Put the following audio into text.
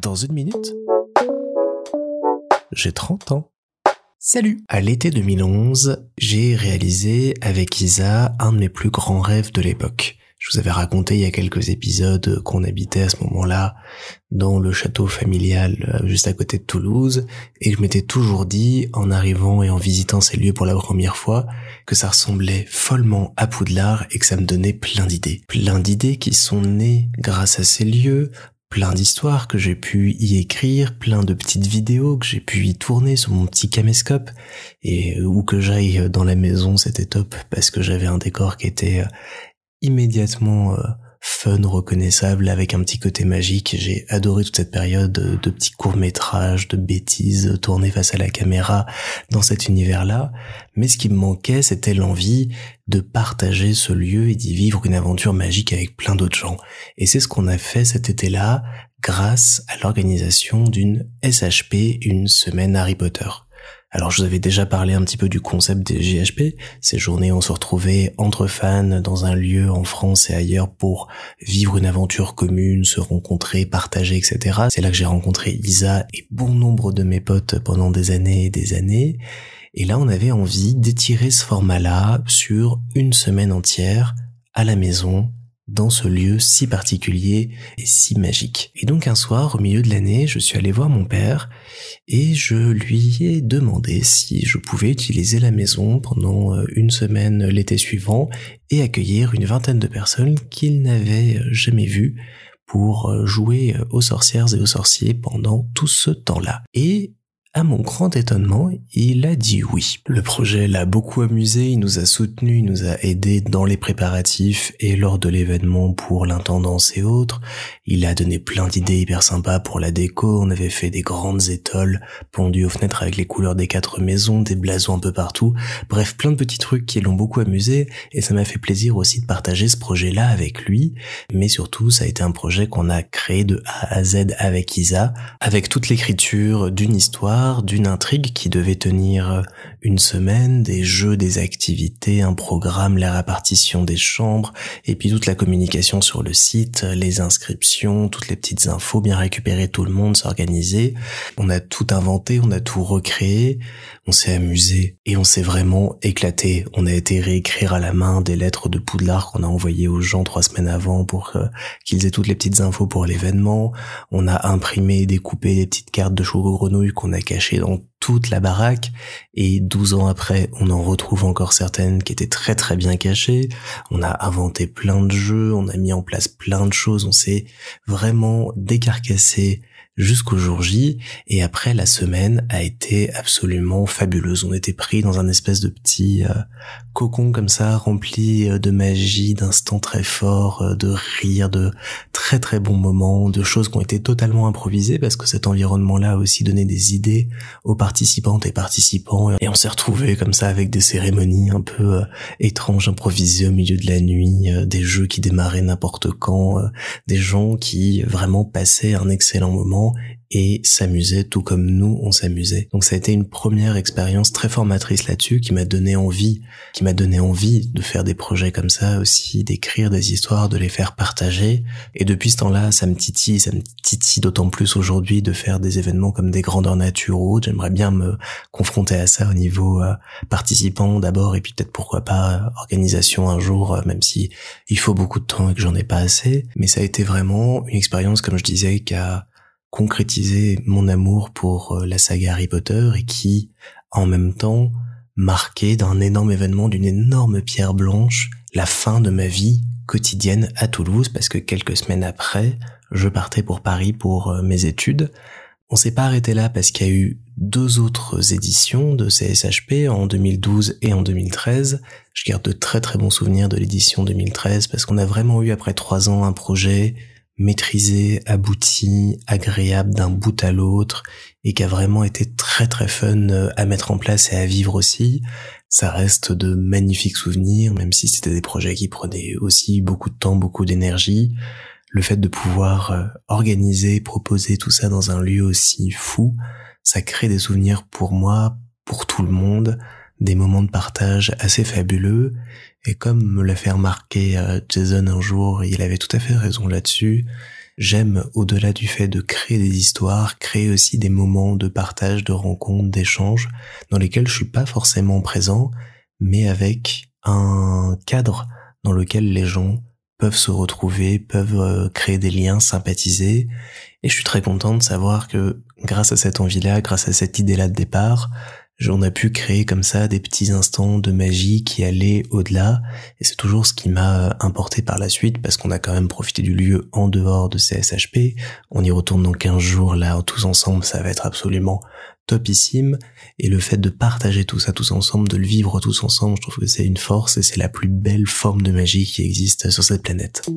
Dans une minute, j'ai 30 ans. Salut À l'été 2011, j'ai réalisé avec Isa un de mes plus grands rêves de l'époque. Je vous avais raconté il y a quelques épisodes qu'on habitait à ce moment-là dans le château familial euh, juste à côté de Toulouse et je m'étais toujours dit en arrivant et en visitant ces lieux pour la première fois que ça ressemblait follement à Poudlard et que ça me donnait plein d'idées. Plein d'idées qui sont nées grâce à ces lieux, plein d'histoires que j'ai pu y écrire, plein de petites vidéos que j'ai pu y tourner sur mon petit caméscope et où que j'aille dans la maison c'était top parce que j'avais un décor qui était euh, immédiatement euh, fun, reconnaissable, avec un petit côté magique. J'ai adoré toute cette période de, petits courts-métrages, de bêtises tournées face à la caméra dans cet univers-là. Mais ce qui me manquait, c'était l'envie de partager ce lieu et d'y vivre une aventure magique avec plein d'autres gens. Et c'est ce qu'on a fait cet été-là grâce à l'organisation d'une SHP, une semaine Harry Potter. Alors je vous avais déjà parlé un petit peu du concept des GHP. Ces journées, on se retrouvait entre fans dans un lieu en France et ailleurs pour vivre une aventure commune, se rencontrer, partager, etc. C'est là que j'ai rencontré Isa et bon nombre de mes potes pendant des années et des années. Et là, on avait envie d'étirer ce format-là sur une semaine entière à la maison dans ce lieu si particulier et si magique. Et donc un soir, au milieu de l'année, je suis allé voir mon père et je lui ai demandé si je pouvais utiliser la maison pendant euh, une semaine l'été suivant et accueillir une vingtaine de personnes qu'il n'avait jamais vues pour euh, jouer aux sorcières et aux sorciers pendant tout ce temps-là. Et à mon grand étonnement, il a dit oui. Le projet l'a beaucoup amusé, il nous a soutenu, il nous a aidé dans les préparatifs et lors de l'événement pour l'intendance et autres. Il a donné plein d'idées hyper sympas pour la déco, on avait fait des grandes étoiles pendues aux fenêtres avec les couleurs des quatre maisons, des blasons un peu partout. Bref, plein de petits trucs qui l'ont beaucoup amusé et ça m'a fait plaisir aussi de partager ce projet-là avec lui. Mais surtout, ça a été un projet qu'on a créé de A à Z avec Isa, avec toute l'écriture d'une histoire d'une intrigue qui devait tenir une semaine, des jeux, des activités, un programme, la répartition des chambres, et puis toute la communication sur le site, les inscriptions, toutes les petites infos, bien récupérer tout le monde, s'organiser. On a tout inventé, on a tout recréé, on s'est amusé et on s'est vraiment éclaté. On a été réécrire à la main des lettres de Poudlard qu'on a envoyées aux gens trois semaines avant pour qu'ils aient toutes les petites infos pour l'événement. On a imprimé, découpé des petites cartes de choco grenouille qu'on a cachées dans toute la baraque et 12 ans après, on en retrouve encore certaines qui étaient très très bien cachées. On a inventé plein de jeux, on a mis en place plein de choses, on s'est vraiment décarcassé jusqu'au jour J. Et après, la semaine a été absolument fabuleuse. On était pris dans un espèce de petit euh, cocon comme ça, rempli euh, de magie, d'instants très forts, euh, de rires, de très très bons moments, de choses qui ont été totalement improvisées parce que cet environnement-là a aussi donné des idées aux participantes et participants. Et on s'est retrouvés comme ça avec des cérémonies un peu étranges, improvisées au milieu de la nuit, des jeux qui démarraient n'importe quand, des gens qui vraiment passaient un excellent moment et s'amusait tout comme nous on s'amusait. Donc ça a été une première expérience très formatrice là-dessus qui m'a donné envie, qui m'a donné envie de faire des projets comme ça aussi, d'écrire des histoires, de les faire partager. Et depuis ce temps-là, ça me titille, ça me titille d'autant plus aujourd'hui de faire des événements comme des grandeurs nature J'aimerais bien me confronter à ça au niveau euh, participant d'abord et puis peut-être pourquoi pas euh, organisation un jour, euh, même si il faut beaucoup de temps et que j'en ai pas assez. Mais ça a été vraiment une expérience, comme je disais, qui a concrétiser mon amour pour euh, la saga Harry Potter et qui, en même temps, marquait d'un énorme événement, d'une énorme pierre blanche, la fin de ma vie quotidienne à Toulouse parce que quelques semaines après, je partais pour Paris pour euh, mes études. On s'est pas arrêté là parce qu'il y a eu deux autres éditions de CSHP en 2012 et en 2013. Je garde de très très bons souvenirs de l'édition 2013 parce qu'on a vraiment eu après trois ans un projet maîtrisé, abouti, agréable d'un bout à l'autre et qui a vraiment été très très fun euh, à mettre en place et à vivre aussi. Ça reste de magnifiques souvenirs, même si c'était des projets qui prenaient aussi beaucoup de temps, beaucoup d'énergie. Le fait de pouvoir euh, organiser, proposer tout ça dans un lieu aussi fou, ça crée des souvenirs pour moi, pour tout le monde, des moments de partage assez fabuleux et comme me l'a fait remarquer euh, Jason un jour, il avait tout à fait raison là-dessus, j'aime au-delà du fait de créer des histoires, créer aussi des moments de partage, de rencontres, d'échanges, dans lesquels je suis pas forcément présent, mais avec un cadre dans lequel les gens peuvent se retrouver, peuvent euh, créer des liens, sympathiser. Et je suis très content de savoir que grâce à cette envie-là, grâce à cette idée-là de départ, on a pu créer comme ça des petits instants de magie qui allaient au-delà, et c'est toujours ce qui m'a importé par la suite, parce qu'on a quand même profité du lieu en dehors de CSHP, on y retourne dans 15 jours là, tous ensemble, ça va être absolument topissime, et le fait de partager tout ça tous ensemble, de le vivre tous ensemble, je trouve que c'est une force, et c'est la plus belle forme de magie qui existe sur cette planète.